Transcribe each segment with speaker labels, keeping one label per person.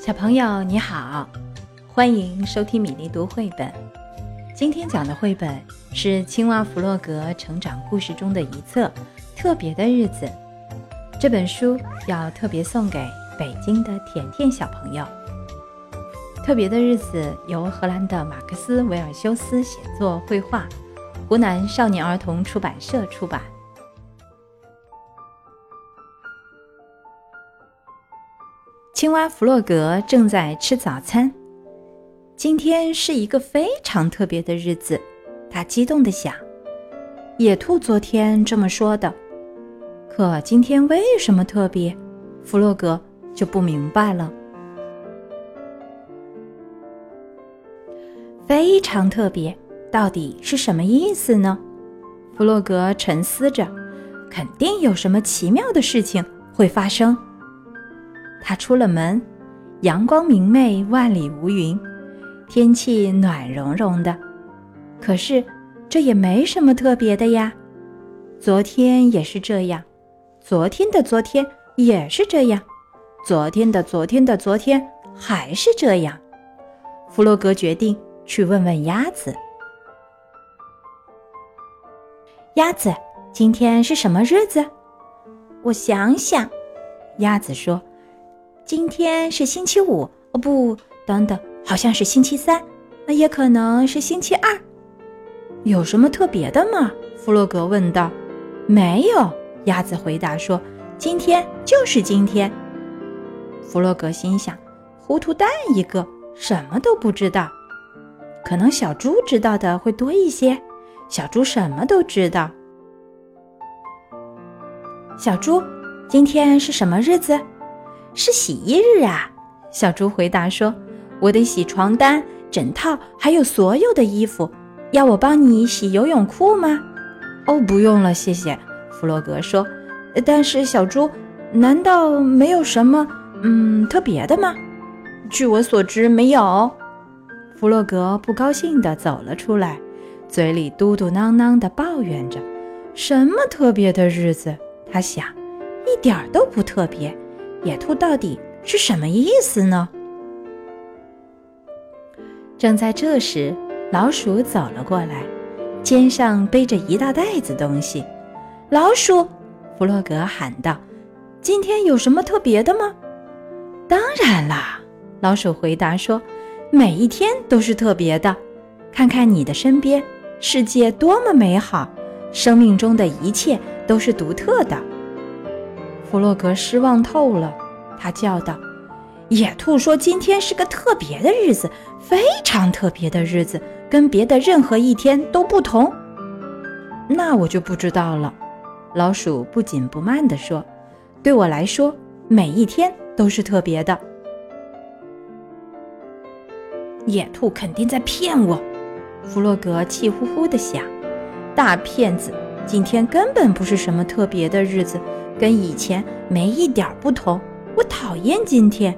Speaker 1: 小朋友你好，欢迎收听米粒读绘本。今天讲的绘本是青蛙弗洛格成长故事中的一册《特别的日子》。这本书要特别送给北京的甜甜小朋友。《特别的日子》由荷兰的马克思·维尔修斯写作绘画，湖南少年儿童出版社出版。青蛙弗洛格正在吃早餐。今天是一个非常特别的日子，他激动地想。野兔昨天这么说的，可今天为什么特别？弗洛格就不明白了。非常特别，到底是什么意思呢？弗洛格沉思着，肯定有什么奇妙的事情会发生。他出了门，阳光明媚，万里无云，天气暖融融的。可是，这也没什么特别的呀。昨天也是这样，昨天的昨天也是这样，昨天的昨天的昨天还是这样。弗洛格决定去问问鸭子：“鸭子，今天是什么日子？”
Speaker 2: 我想想，
Speaker 1: 鸭子说。
Speaker 2: 今天是星期五哦，不，等等，好像是星期三，那也可能是星期二。
Speaker 1: 有什么特别的吗？弗洛格问道。
Speaker 2: 没有，鸭子回答说：“今天就是今天。”
Speaker 1: 弗洛格心想：糊涂蛋一个，什么都不知道。可能小猪知道的会多一些。小猪什么都知道。小猪，今天是什么日子？
Speaker 2: 是洗衣日啊！
Speaker 1: 小猪回答说：“我得洗床单、枕套，还有所有的衣服。要我帮你洗游泳裤吗？”“
Speaker 2: 哦，不用了，谢谢。”弗洛格说。“但是小猪，难道没有什么嗯特别的吗？”“
Speaker 1: 据我所知，没有。”弗洛格不高兴地走了出来，嘴里嘟嘟囔囔地抱怨着：“什么特别的日子？”他想，一点都不特别。野兔到底是什么意思呢？正在这时，老鼠走了过来，肩上背着一大袋子东西。
Speaker 2: 老鼠，
Speaker 1: 弗洛格喊道：“今天有什么特别的吗？”“
Speaker 2: 当然啦！”
Speaker 1: 老鼠回答说，“每一天都是特别的。看看你的身边，世界多么美好，生命中的一切都是独特的。”弗洛格失望透了，他叫道：“
Speaker 2: 野兔说今天是个特别的日子，非常特别的日子，跟别的任何一天都不同。”
Speaker 1: 那我就不知道了。”老鼠不紧不慢地说，“对我来说，每一天都是特别的。”
Speaker 2: 野兔肯定在骗我，
Speaker 1: 弗洛格气呼呼地想：“大骗子！今天根本不是什么特别的日子。”跟以前没一点不同，我讨厌今天。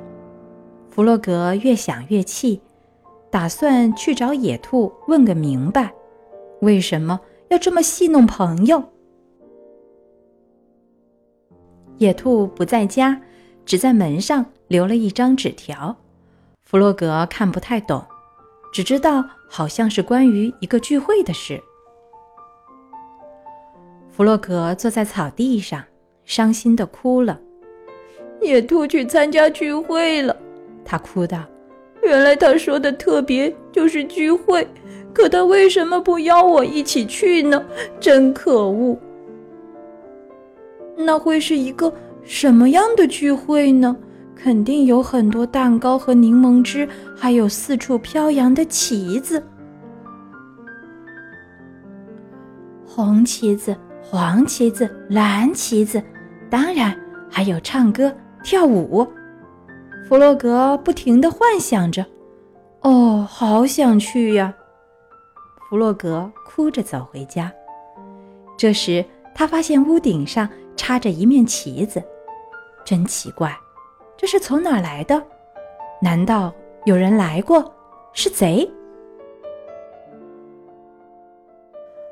Speaker 1: 弗洛格越想越气，打算去找野兔问个明白，为什么要这么戏弄朋友？野兔不在家，只在门上留了一张纸条。弗洛格看不太懂，只知道好像是关于一个聚会的事。弗洛格坐在草地上。伤心的哭了，
Speaker 2: 野兔去参加聚会了。
Speaker 1: 他哭道：“
Speaker 2: 原来他说的特别就是聚会，可他为什么不邀我一起去呢？真可恶！那会是一个什么样的聚会呢？肯定有很多蛋糕和柠檬汁，还有四处飘扬的旗子，红旗子。”黄旗子、蓝旗子，当然还有唱歌跳舞。弗洛格不停地幻想着：“哦，好想去呀！”
Speaker 1: 弗洛格哭着走回家。这时，他发现屋顶上插着一面旗子，真奇怪，这是从哪来的？难道有人来过？是贼？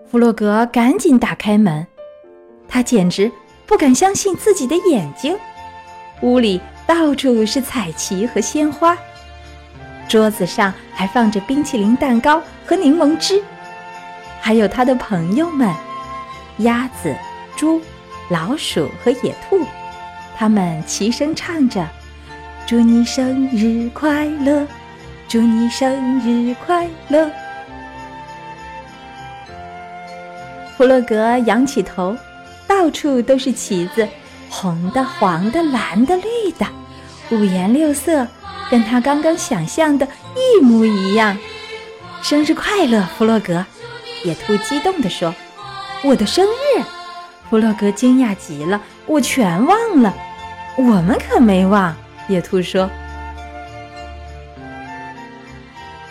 Speaker 1: 弗洛格赶紧打开门，他简直不敢相信自己的眼睛。屋里到处是彩旗和鲜花，桌子上还放着冰淇淋蛋糕和柠檬汁，还有他的朋友们——鸭子、猪、老鼠和野兔，他们齐声唱着：“祝你生日快乐，祝你生日快乐。”弗洛格仰起头，到处都是旗子，红的、黄的、蓝的、绿的，五颜六色，跟他刚刚想象的一模一样。生日快乐，弗洛格！野兔激动地说：“我的生日！”弗洛格惊讶极了：“我全忘了。”我们可没忘。野兔说：“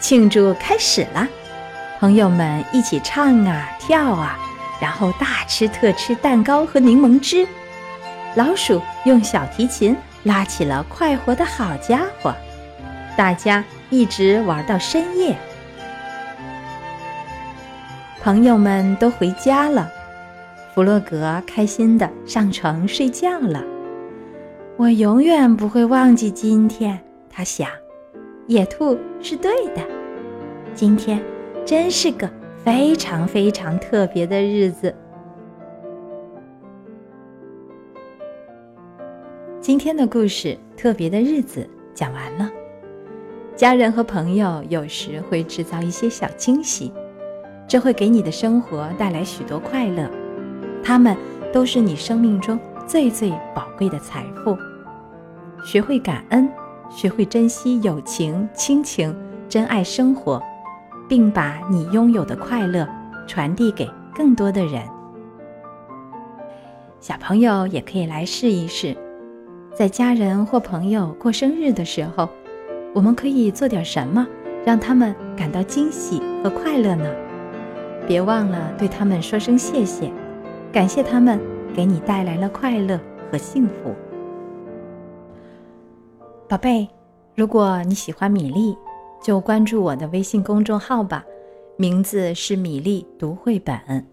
Speaker 1: 庆祝开始了，朋友们一起唱啊，跳啊。”然后大吃特吃蛋糕和柠檬汁，老鼠用小提琴拉起了快活的好家伙，大家一直玩到深夜。朋友们都回家了，弗洛格开心的上床睡觉了。我永远不会忘记今天，他想。野兔是对的，今天真是个。非常非常特别的日子。今天的故事《特别的日子》讲完了。家人和朋友有时会制造一些小惊喜，这会给你的生活带来许多快乐。他们都是你生命中最最宝贵的财富。学会感恩，学会珍惜友情、亲情，珍爱生活。并把你拥有的快乐传递给更多的人。小朋友也可以来试一试，在家人或朋友过生日的时候，我们可以做点什么，让他们感到惊喜和快乐呢？别忘了对他们说声谢谢，感谢他们给你带来了快乐和幸福。宝贝，如果你喜欢米粒。就关注我的微信公众号吧，名字是米粒读绘本。